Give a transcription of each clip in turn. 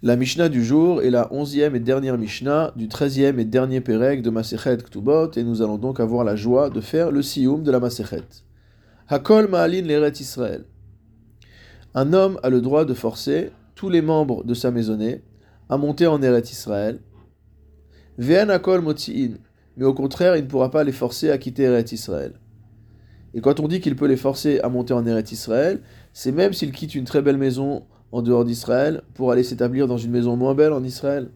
La Mishnah du jour est la onzième et dernière Mishnah du treizième et dernier Pérec de Masechet Ktubot, et nous allons donc avoir la joie de faire le Sioum de la Masechet. Hakol Ma'alin Leret Israël. Un homme a le droit de forcer tous les membres de sa maisonnée à monter en Eret Israël. Ve'en Hakol Motzi'in. Mais au contraire, il ne pourra pas les forcer à quitter Eret Israël. Et quand on dit qu'il peut les forcer à monter en Eret Israël, c'est même s'il quitte une très belle maison en dehors d'Israël pour aller s'établir dans une maison moins belle en Israël.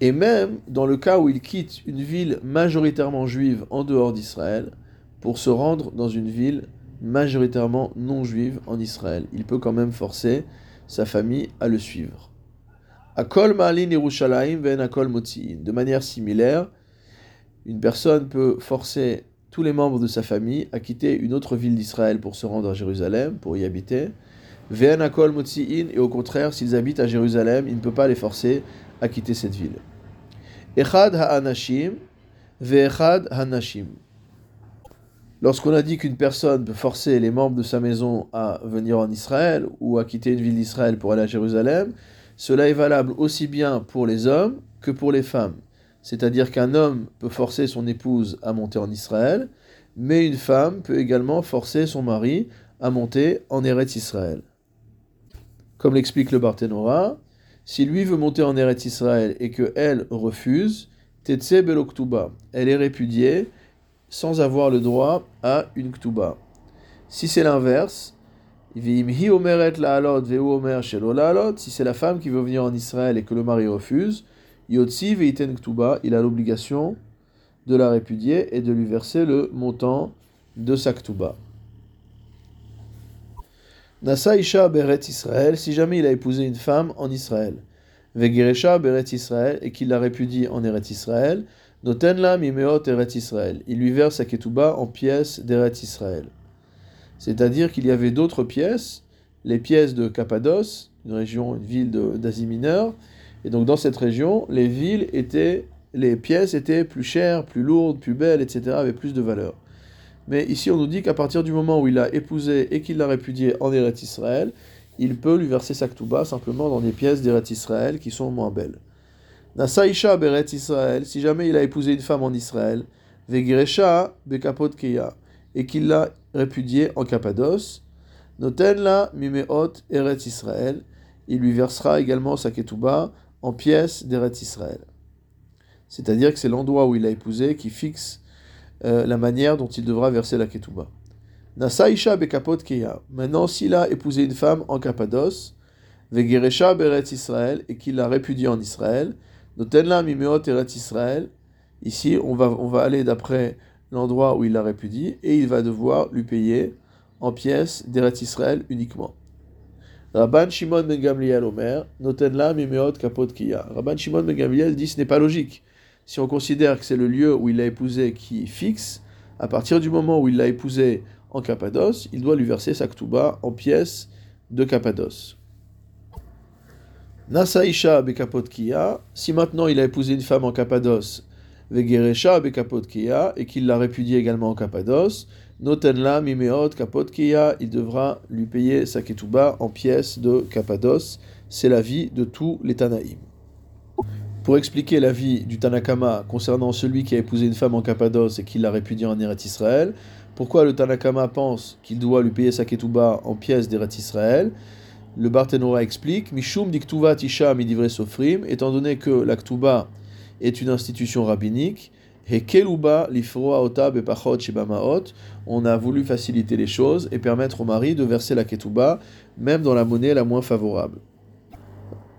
Et même dans le cas où il quitte une ville majoritairement juive en dehors d'Israël pour se rendre dans une ville majoritairement non juive en Israël, il peut quand même forcer sa famille à le suivre. Akol Ma'alin Yerushalayim Ven Akol. De manière similaire, une personne peut forcer tous les membres de sa famille à quitter une autre ville d'Israël pour se rendre à Jérusalem, pour y habiter, Et au contraire, s'ils habitent à Jérusalem, il ne peut pas les forcer à quitter cette ville. Echad ha'anashim, ve'echad ha'nashim. Lorsqu'on a dit qu'une personne peut forcer les membres de sa maison à venir en Israël ou à quitter une ville d'Israël pour aller à Jérusalem, cela est valable aussi bien pour les hommes que pour les femmes. C'est-à-dire qu'un homme peut forcer son épouse à monter en Israël, mais une femme peut également forcer son mari à monter en Eretz Israël. Comme l'explique le Barthénora, si lui veut monter en Eretz Israël et que elle refuse, Tetse Beloktuba, elle est répudiée sans avoir le droit à une Ktuba. Si c'est l'inverse, si c'est la femme qui veut venir en Israël et que le mari refuse, Yotzi Veiten Ktuba, il a l'obligation de la répudier et de lui verser le montant de sa Ktuba. Nasa Isha Beret Israël, si jamais il a épousé une femme en Israël. Vegeresha Beret Israël, et qu'il la répudie en Eret Israël. Notenla Mimeot Eret Israël. Il lui verse sa ketouba en pièces d'Eret Israël. C'est-à-dire qu'il y avait d'autres pièces, les pièces de Cappadoce, une région, une ville d'Asie mineure. Et donc dans cette région, les villes étaient, les pièces étaient plus chères, plus lourdes, plus belles, etc., avaient plus de valeur. Mais ici, on nous dit qu'à partir du moment où il a épousé et qu'il l'a répudié en Eretz Israël, il peut lui verser sa ktuba simplement dans des pièces d'Eretz Israël qui sont moins belles. Nasaïcha Beret Israël, si jamais il a épousé une femme en Israël, Vegiresha Bekapot Keya, et qu'il l'a répudiée en Cappadoce, Notenla Mimeot Eretz Israël, il lui versera également sa ketouba en pièces d'Eretz Israël. C'est-à-dire que c'est l'endroit où il a épousé qui fixe euh, la manière dont il devra verser la ketouba. Nasaïcha bekapot keya. Maintenant, s'il a épousé une femme en Cappadoce, vegeresha beret Israël, et qu'il l'a répudiée en Israël, notenla mimeot eret Israël. Ici, on va, on va aller d'après l'endroit où il l'a répudiée, et il va devoir lui payer en pièces d'Eret Israël uniquement. Rabban Shimon ben Gamliel Omer, notenla mimeot kapot kiya. Rabban Shimon ben Gamliel dit ce n'est pas logique si on considère que c'est le lieu où il l'a épousé qui fixe, à partir du moment où il l'a épousé en Cappadoce, il doit lui verser sa ktuba en pièces de Cappadoce. Nasaïcha bekapot kia, si maintenant il a épousé une femme en Cappadoce, vegeresha bekapot kia, et qu'il l'a répudiée également en Cappadoce, notenla mimeot kapot kia, il devra lui payer sa ketouba en pièces de Cappadoce. C'est la vie de tous les Tanaïm. Pour expliquer la vie du Tanakama concernant celui qui a épousé une femme en Cappadoce et qui l'a répudiée en Eretz Israël, pourquoi le Tanakama pense qu'il doit lui payer sa ketouba en pièces d'Eretz Israël Le Barthénora explique Mishum diktuva tisha midivre sofrim, étant donné que la ketouba est une institution rabbinique, on a voulu faciliter les choses et permettre au mari de verser la ketouba, même dans la monnaie la moins favorable.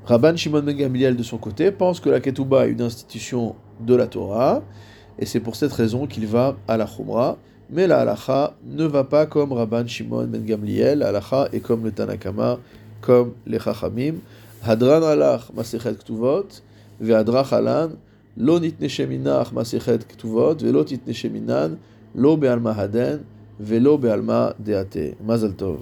Rabban Shimon Ben Gamliel, de son côté, pense que la Ketouba est une institution de la Torah, et c'est pour cette raison qu'il va à la Khumra. Mais la halacha ne va pas comme Rabban Shimon Ben Gamliel, la halacha est comme le Tanakama, comme les Chachamim. Hadran alach masechet ktuvot, ve'adrach alan, lo nitne sheminach masechet ktuvot, ve'lo titne sheminan, lo be'alma haden, ve'lo be'alma deate. Mazal tov.